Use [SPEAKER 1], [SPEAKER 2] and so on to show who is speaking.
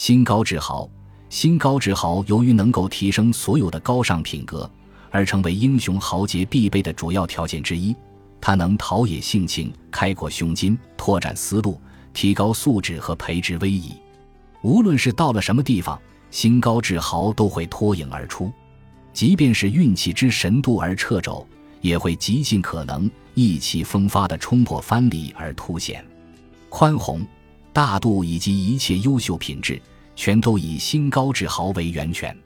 [SPEAKER 1] 心高志豪，心高志豪由于能够提升所有的高尚品格，而成为英雄豪杰必备的主要条件之一。他能陶冶性情，开阔胸襟，拓展思路，提高素质和培植威仪。无论是到了什么地方，心高志豪都会脱颖而出。即便是运气之神度而掣肘，也会极尽可能意气风发地冲破藩篱而凸显。宽宏、大度以及一切优秀品质，全都以心高志豪为源泉。